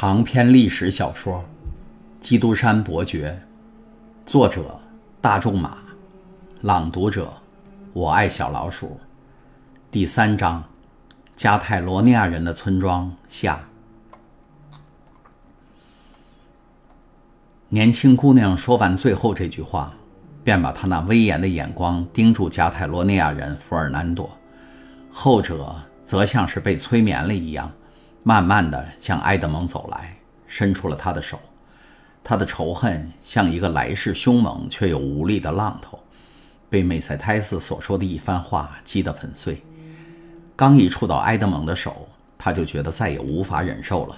长篇历史小说《基督山伯爵》，作者大仲马，朗读者我爱小老鼠。第三章：加泰罗尼亚人的村庄下。年轻姑娘说完最后这句话，便把她那威严的眼光盯住加泰罗尼亚人弗尔南多，后者则像是被催眠了一样。慢慢的向埃德蒙走来，伸出了他的手。他的仇恨像一个来势凶猛却又无力的浪头，被梅塞泰斯所说的一番话击得粉碎。刚一触到埃德蒙的手，他就觉得再也无法忍受了，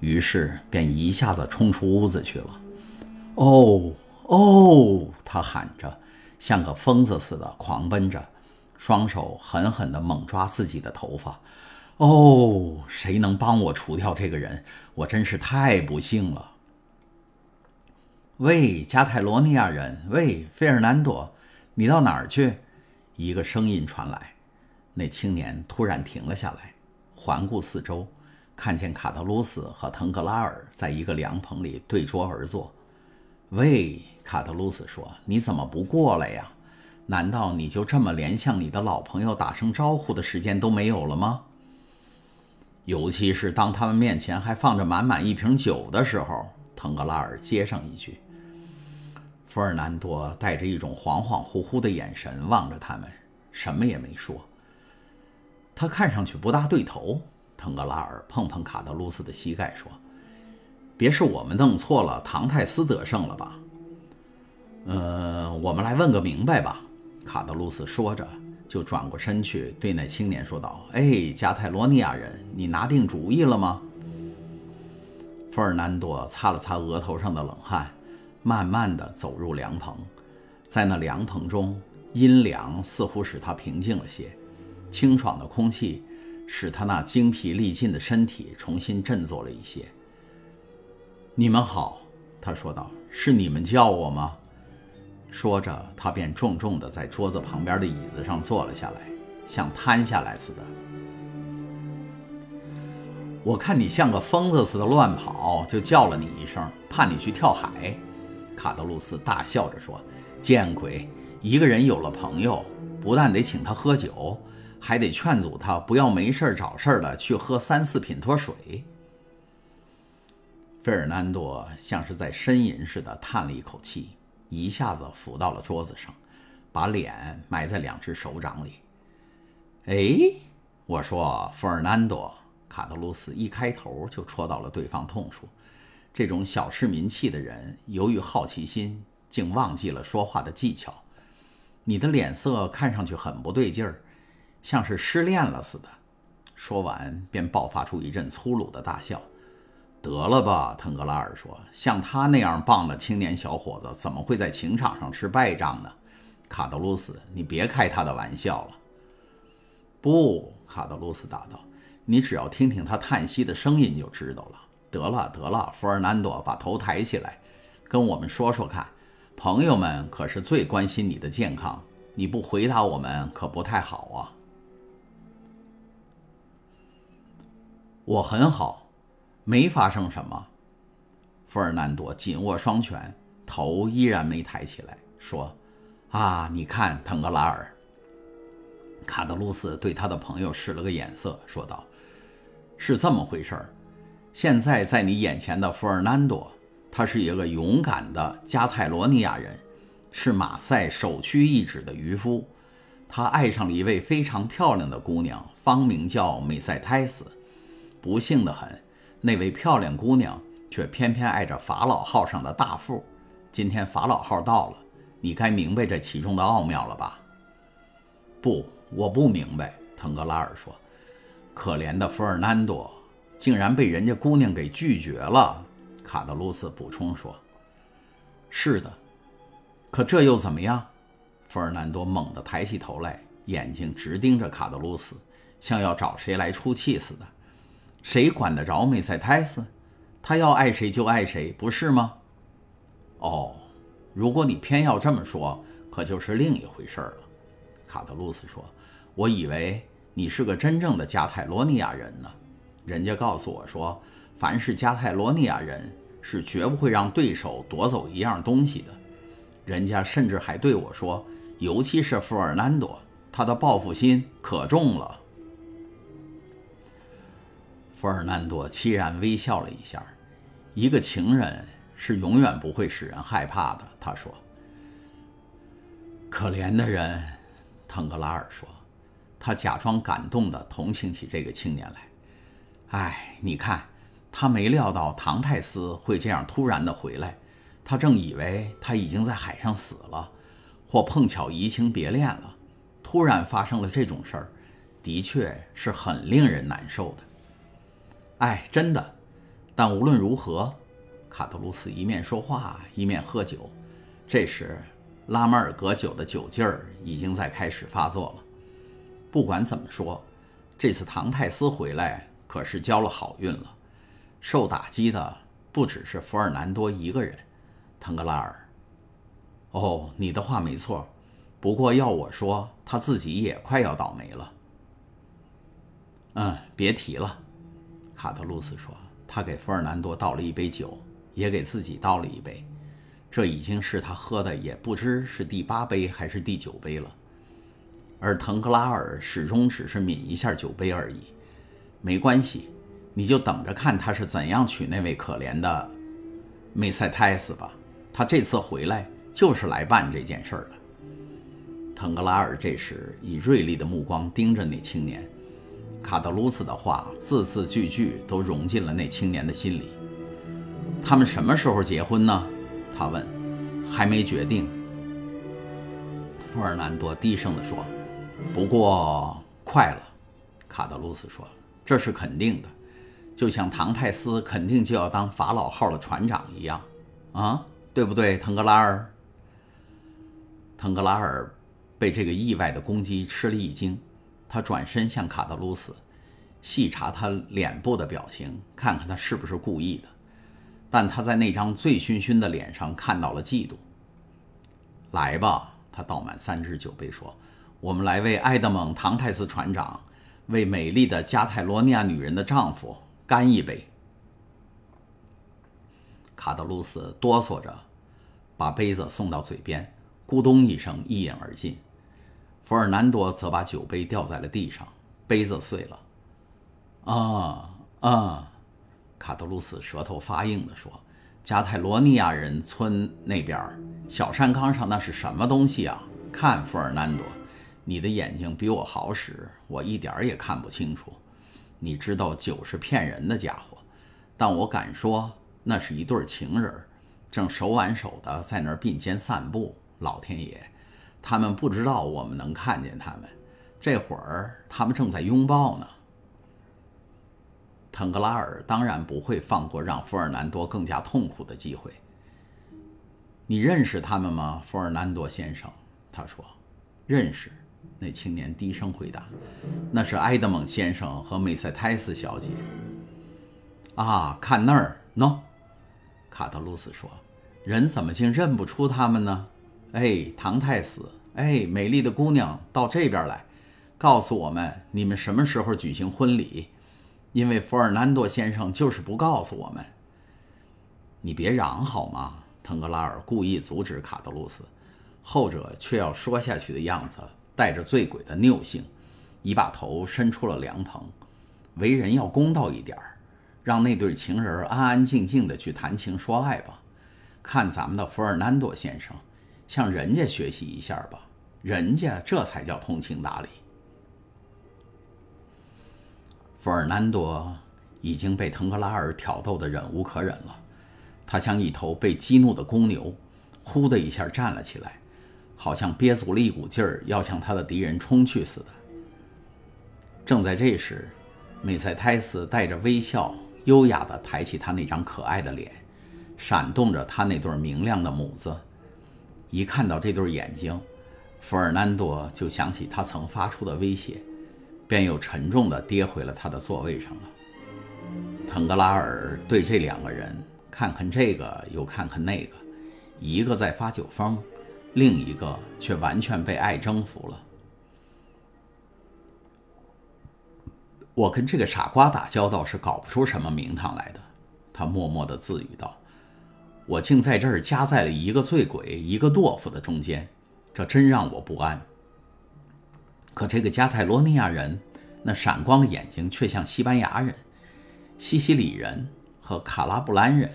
于是便一下子冲出屋子去了。哦哦！他喊着，像个疯子似的狂奔着，双手狠狠地猛抓自己的头发。哦，谁能帮我除掉这个人？我真是太不幸了。喂，加泰罗尼亚人，喂，费尔南多，你到哪儿去？一个声音传来。那青年突然停了下来，环顾四周，看见卡特鲁斯和腾格拉尔在一个凉棚里对桌而坐。喂，卡特鲁斯说：“你怎么不过来呀？难道你就这么连向你的老朋友打声招呼的时间都没有了吗？”尤其是当他们面前还放着满满一瓶酒的时候，腾格拉尔接上一句。弗尔南多带着一种恍恍惚惚的眼神望着他们，什么也没说。他看上去不大对头。腾格拉尔碰碰卡德鲁斯的膝盖说：“别是我们弄错了，唐泰斯得胜了吧？”“呃，我们来问个明白吧。”卡德鲁斯说着。就转过身去对那青年说道：“哎，加泰罗尼亚人，你拿定主意了吗？”费尔南多擦了擦额头上的冷汗，慢慢地走入凉棚。在那凉棚中，阴凉似乎使他平静了些，清爽的空气使他那精疲力尽的身体重新振作了一些。“你们好。”他说道，“是你们叫我吗？”说着，他便重重地在桌子旁边的椅子上坐了下来，像瘫下来似的。我看你像个疯子似的乱跑，就叫了你一声，怕你去跳海。卡德鲁斯大笑着说：“见鬼！一个人有了朋友，不但得请他喝酒，还得劝阻他不要没事找事的去喝三四品脱水。”费尔南多像是在呻吟似的叹了一口气。一下子伏到了桌子上，把脸埋在两只手掌里。哎，我说，弗尔南多，卡德鲁斯一开头就戳到了对方痛处。这种小市民气的人，由于好奇心，竟忘记了说话的技巧。你的脸色看上去很不对劲儿，像是失恋了似的。说完，便爆发出一阵粗鲁的大笑。得了吧，腾格拉尔说：“像他那样棒的青年小伙子，怎么会在情场上吃败仗呢？”卡德鲁斯，你别开他的玩笑了。不，卡德鲁斯答道：“你只要听听他叹息的声音就知道了。”得了，得了，弗尔南多，把头抬起来，跟我们说说看。朋友们可是最关心你的健康，你不回答我们可不太好啊。我很好。没发生什么。费尔南多紧握双拳，头依然没抬起来，说：“啊，你看，腾格拉尔。”卡德鲁斯对他的朋友使了个眼色，说道：“是这么回事儿。现在在你眼前的费尔南多，他是一个勇敢的加泰罗尼亚人，是马赛首屈一指的渔夫。他爱上了一位非常漂亮的姑娘，芳名叫美塞泰斯。不幸的很。”那位漂亮姑娘却偏偏爱着法老号上的大副。今天法老号到了，你该明白这其中的奥妙了吧？不，我不明白。腾格拉尔说：“可怜的弗尔南多，竟然被人家姑娘给拒绝了。”卡德鲁斯补充说：“是的，可这又怎么样？”弗尔南多猛地抬起头来，眼睛直盯着卡德鲁斯，像要找谁来出气似的。谁管得着梅塞泰斯？他要爱谁就爱谁，不是吗？哦，如果你偏要这么说，可就是另一回事了。卡特鲁斯说：“我以为你是个真正的加泰罗尼亚人呢。人家告诉我说，凡是加泰罗尼亚人，是绝不会让对手夺走一样东西的。人家甚至还对我说，尤其是富尔南多，他的报复心可重了。弗尔南多凄然微笑了一下，一个情人是永远不会使人害怕的。他说：“可怜的人。”腾格拉尔说，他假装感动地同情起这个青年来。哎，你看，他没料到唐泰斯会这样突然地回来，他正以为他已经在海上死了，或碰巧移情别恋了，突然发生了这种事儿，的确是很令人难受的。哎，真的。但无论如何，卡特鲁斯一面说话一面喝酒。这时，拉马尔格酒的酒劲儿已经在开始发作了。不管怎么说，这次唐泰斯回来可是交了好运了。受打击的不只是福尔南多一个人，腾格拉尔。哦，你的话没错。不过要我说，他自己也快要倒霉了。嗯，别提了。卡特鲁斯说：“他给弗尔南多倒了一杯酒，也给自己倒了一杯。这已经是他喝的也不知是第八杯还是第九杯了。而腾格拉尔始终只是抿一下酒杯而已。没关系，你就等着看他是怎样娶那位可怜的梅塞泰斯吧。他这次回来就是来办这件事的。”腾格拉尔这时以锐利的目光盯着那青年。卡德鲁斯的话字字句句都融进了那青年的心里。他们什么时候结婚呢？他问。还没决定。富尔南多低声地说。不过快了，卡德鲁斯说。这是肯定的，就像唐泰斯肯定就要当法老号的船长一样，啊，对不对，腾格拉尔？腾格拉尔被这个意外的攻击吃了一惊。他转身向卡德鲁斯，细查他脸部的表情，看看他是不是故意的。但他在那张醉醺醺的脸上看到了嫉妒。来吧，他倒满三只酒杯，说：“我们来为埃德蒙·唐泰斯船长，为美丽的加泰罗尼亚女人的丈夫干一杯。”卡德鲁斯哆嗦着，把杯子送到嘴边，咕咚一声，一饮而尽。弗尔南多则把酒杯掉在了地上，杯子碎了。啊啊！卡德鲁斯舌头发硬地说：“加泰罗尼亚人村那边小山岗上那是什么东西啊？看，弗尔南多，你的眼睛比我好使，我一点也看不清楚。你知道酒是骗人的家伙，但我敢说，那是一对情人，正手挽手的在那儿并肩散步。老天爷！”他们不知道我们能看见他们，这会儿他们正在拥抱呢。腾格拉尔当然不会放过让福尔南多更加痛苦的机会。你认识他们吗，福尔南多先生？他说：“认识。”那青年低声回答：“那是埃德蒙先生和梅塞泰斯小姐。”啊，看那儿，喏，卡特鲁斯说：“人怎么竟认不出他们呢？”哎，唐太斯，哎，美丽的姑娘，到这边来，告诉我们你们什么时候举行婚礼？因为弗尔南多先生就是不告诉我们。你别嚷好吗？腾格拉尔故意阻止卡德鲁斯，后者却要说下去的样子带着醉鬼的拗性，已把头伸出了凉棚。为人要公道一点儿，让那对情人安安静静的去谈情说爱吧。看咱们的弗尔南多先生。向人家学习一下吧，人家这才叫通情达理。弗尔南多已经被腾格拉尔挑逗得忍无可忍了，他像一头被激怒的公牛，呼的一下站了起来，好像憋足了一股劲儿要向他的敌人冲去似的。正在这时，梅塞泰斯带着微笑，优雅地抬起他那张可爱的脸，闪动着他那对明亮的母子。一看到这对眼睛，弗尔南多就想起他曾发出的威胁，便又沉重地跌回了他的座位上了。腾格拉尔对这两个人看看这个又看看那个，一个在发酒疯，另一个却完全被爱征服了。我跟这个傻瓜打交道是搞不出什么名堂来的，他默默地自语道：“我竟在这儿夹在了一个醉鬼、一个懦夫的中间，这真让我不安。可这个加泰罗尼亚人，那闪光的眼睛却像西班牙人、西西里人和卡拉布兰人。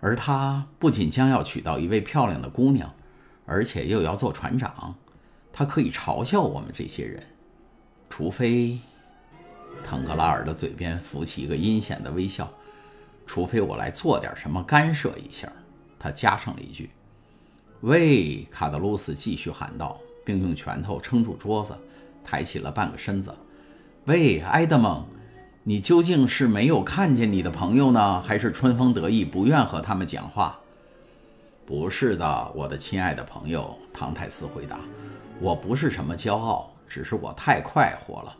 而他不仅将要娶到一位漂亮的姑娘，而且又要做船长。他可以嘲笑我们这些人，除非……”腾格拉尔的嘴边浮起一个阴险的微笑。除非我来做点什么干涉一下，他加上了一句：“喂！”卡德鲁斯继续喊道，并用拳头撑住桌子，抬起了半个身子。“喂，埃德蒙，你究竟是没有看见你的朋友呢，还是春风得意不愿和他们讲话？”“不是的，我的亲爱的朋友。”唐泰斯回答，“我不是什么骄傲，只是我太快活了，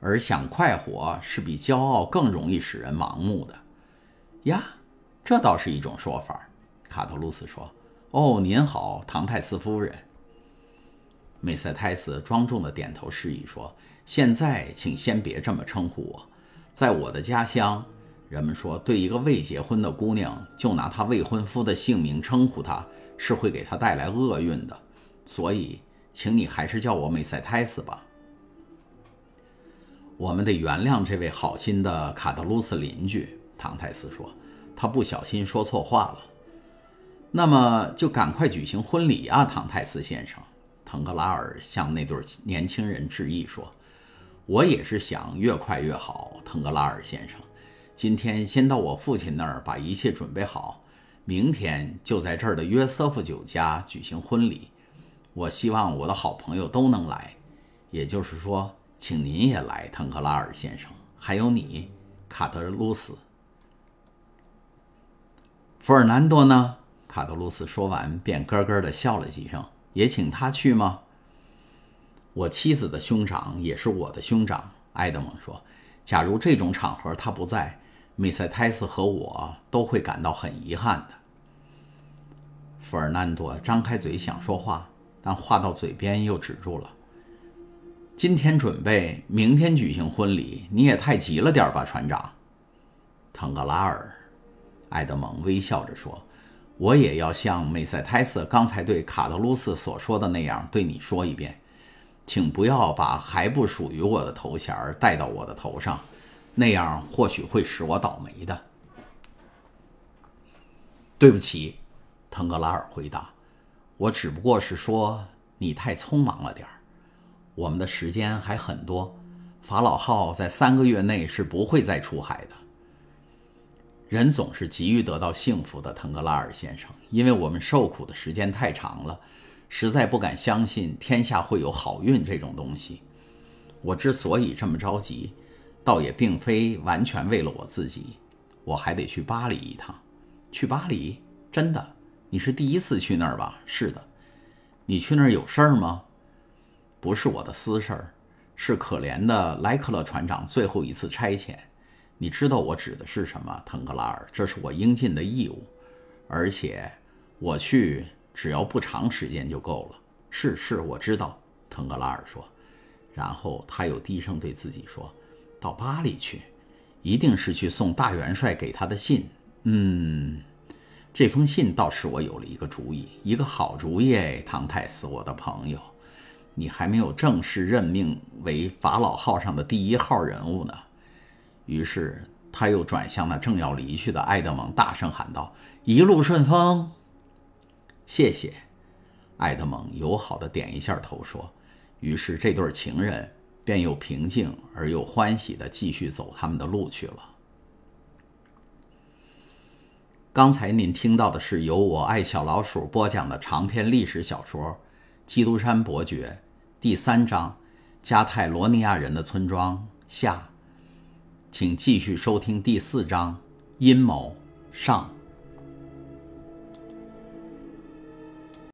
而想快活是比骄傲更容易使人盲目的。”呀，这倒是一种说法。卡特鲁斯说：“哦，您好，唐泰斯夫人。”梅塞泰斯庄重地点头示意说：“现在，请先别这么称呼我。在我的家乡，人们说，对一个未结婚的姑娘，就拿她未婚夫的姓名称呼她，是会给她带来厄运的。所以，请你还是叫我梅塞泰斯吧。我们得原谅这位好心的卡特鲁斯邻居。”唐泰斯说：“他不小心说错话了。那么就赶快举行婚礼啊，唐泰斯先生。”腾格拉尔向那对年轻人致意说：“我也是想越快越好，腾格拉尔先生。今天先到我父亲那儿把一切准备好，明天就在这儿的约瑟夫酒家举行婚礼。我希望我的好朋友都能来，也就是说，请您也来，腾格拉尔先生，还有你，卡德鲁斯。”弗尔南多呢？卡德鲁斯说完，便咯咯地笑了几声。也请他去吗？我妻子的兄长也是我的兄长。埃德蒙说：“假如这种场合他不在，梅塞泰斯和我都会感到很遗憾的。”弗尔南多张开嘴想说话，但话到嘴边又止住了。今天准备，明天举行婚礼，你也太急了点吧，船长。腾格拉尔。埃德蒙微笑着说：“我也要像梅塞泰斯刚才对卡德鲁斯所说的那样对你说一遍，请不要把还不属于我的头衔戴到我的头上，那样或许会使我倒霉的。”对不起，腾格拉尔回答：“我只不过是说你太匆忙了点儿。我们的时间还很多，法老号在三个月内是不会再出海的。”人总是急于得到幸福的，腾格拉尔先生，因为我们受苦的时间太长了，实在不敢相信天下会有好运这种东西。我之所以这么着急，倒也并非完全为了我自己，我还得去巴黎一趟。去巴黎？真的？你是第一次去那儿吧？是的。你去那儿有事儿吗？不是我的私事儿，是可怜的莱克勒船长最后一次差遣。你知道我指的是什么，腾格拉尔？这是我应尽的义务，而且我去只要不长时间就够了。是是，我知道。腾格拉尔说，然后他又低声对自己说：“到巴黎去，一定是去送大元帅给他的信。嗯，这封信倒使我有了一个主意，一个好主意。哎，唐泰斯，我的朋友，你还没有正式任命为法老号上的第一号人物呢。”于是他又转向那正要离去的埃德蒙，大声喊道：“一路顺风！”谢谢，埃德蒙友好的点一下头，说：“于是这对情人便又平静而又欢喜的继续走他们的路去了。”刚才您听到的是由我爱小老鼠播讲的长篇历史小说《基督山伯爵》第三章《加泰罗尼亚人的村庄》下。请继续收听第四章，阴谋上。